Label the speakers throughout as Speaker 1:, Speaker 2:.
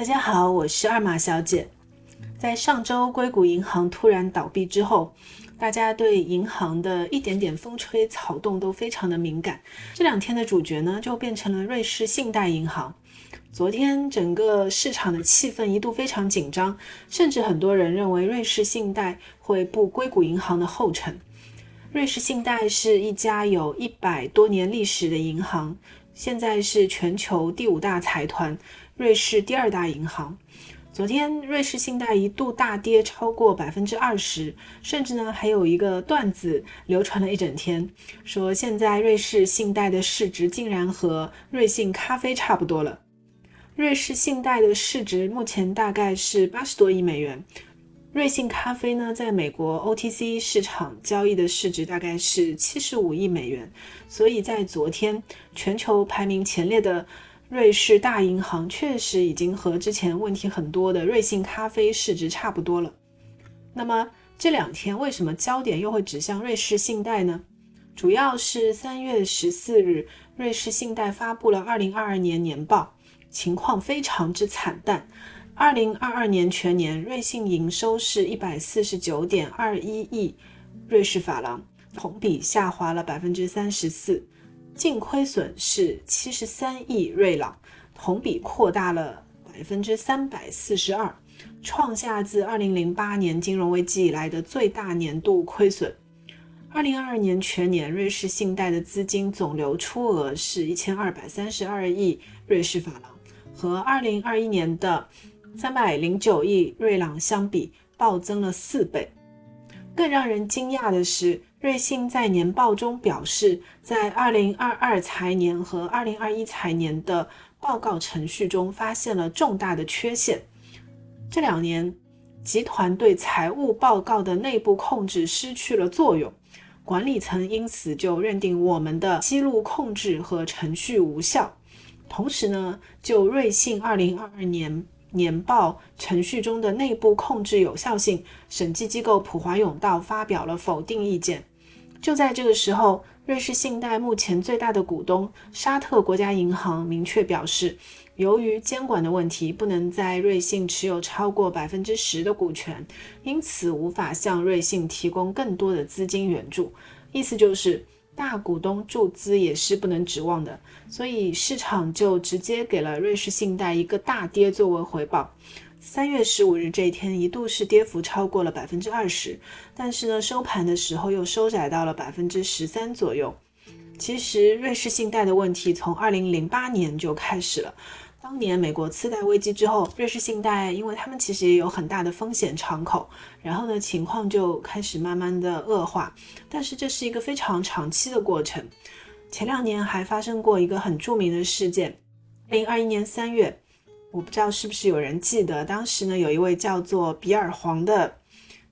Speaker 1: 大家好，我是二马小姐。在上周硅谷银行突然倒闭之后，大家对银行的一点点风吹草动都非常的敏感。这两天的主角呢，就变成了瑞士信贷银行。昨天整个市场的气氛一度非常紧张，甚至很多人认为瑞士信贷会步硅谷银行的后尘。瑞士信贷是一家有一百多年历史的银行，现在是全球第五大财团。瑞士第二大银行，昨天瑞士信贷一度大跌超过百分之二十，甚至呢还有一个段子流传了一整天，说现在瑞士信贷的市值竟然和瑞幸咖啡差不多了。瑞士信贷的市值目前大概是八十多亿美元，瑞幸咖啡呢在美国 OTC 市场交易的市值大概是七十五亿美元，所以在昨天全球排名前列的。瑞士大银行确实已经和之前问题很多的瑞幸咖啡市值差不多了。那么这两天为什么焦点又会指向瑞士信贷呢？主要是三月十四日，瑞士信贷发布了二零二二年年报，情况非常之惨淡。二零二二年全年，瑞信营收是一百四十九点二一亿瑞士法郎，同比下滑了百分之三十四。净亏损是七十三亿瑞郎，同比扩大了百分之三百四十二，创下自二零零八年金融危机以来的最大年度亏损。二零二二年全年，瑞士信贷的资金总流出额是一千二百三十二亿瑞士法郎，和二零二一年的三百零九亿瑞郎相比，暴增了四倍。更让人惊讶的是。瑞信在年报中表示，在2022财年和2021财年的报告程序中发现了重大的缺陷。这两年，集团对财务报告的内部控制失去了作用，管理层因此就认定我们的记录控制和程序无效。同时呢，就瑞信2022年。年报程序中的内部控制有效性，审计机构普华永道发表了否定意见。就在这个时候，瑞士信贷目前最大的股东沙特国家银行明确表示，由于监管的问题，不能在瑞信持有超过百分之十的股权，因此无法向瑞信提供更多的资金援助。意思就是。大股东注资也是不能指望的，所以市场就直接给了瑞士信贷一个大跌作为回报。三月十五日这一天一度是跌幅超过了百分之二十，但是呢收盘的时候又收窄到了百分之十三左右。其实瑞士信贷的问题从二零零八年就开始了。当年美国次贷危机之后，瑞士信贷因为他们其实也有很大的风险敞口，然后呢情况就开始慢慢的恶化。但是这是一个非常长期的过程。前两年还发生过一个很著名的事件，零二一年三月，我不知道是不是有人记得，当时呢有一位叫做比尔黄的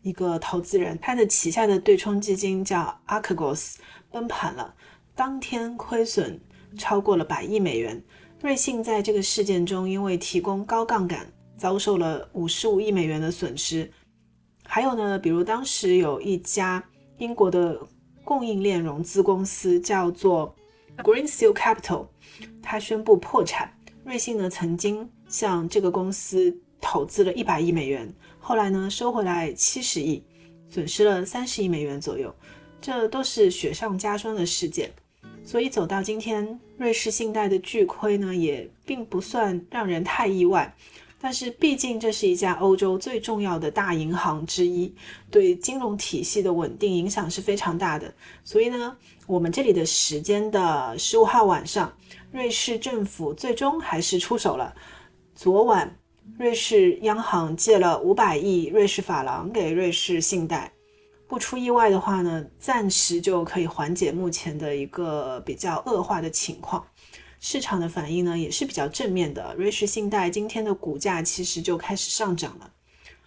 Speaker 1: 一个投资人，他的旗下的对冲基金叫 a r c h g o s 崩盘了，当天亏损超过了百亿美元。瑞信在这个事件中，因为提供高杠杆，遭受了五十五亿美元的损失。还有呢，比如当时有一家英国的供应链融资公司叫做 Greensill Capital，它宣布破产。瑞信呢曾经向这个公司投资了一百亿美元，后来呢收回来七十亿，损失了三十亿美元左右。这都是雪上加霜的事件。所以走到今天，瑞士信贷的巨亏呢，也并不算让人太意外。但是毕竟这是一家欧洲最重要的大银行之一，对金融体系的稳定影响是非常大的。所以呢，我们这里的时间的十五号晚上，瑞士政府最终还是出手了。昨晚，瑞士央行借了五百亿瑞士法郎给瑞士信贷。不出意外的话呢，暂时就可以缓解目前的一个比较恶化的情况。市场的反应呢也是比较正面的，瑞士信贷今天的股价其实就开始上涨了。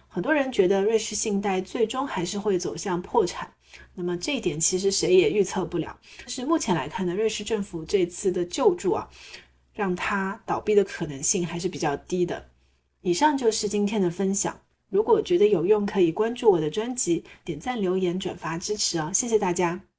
Speaker 1: 很多人觉得瑞士信贷最终还是会走向破产，那么这一点其实谁也预测不了。但是目前来看呢，瑞士政府这次的救助啊，让它倒闭的可能性还是比较低的。以上就是今天的分享。如果觉得有用，可以关注我的专辑，点赞、留言、转发支持哦，谢谢大家。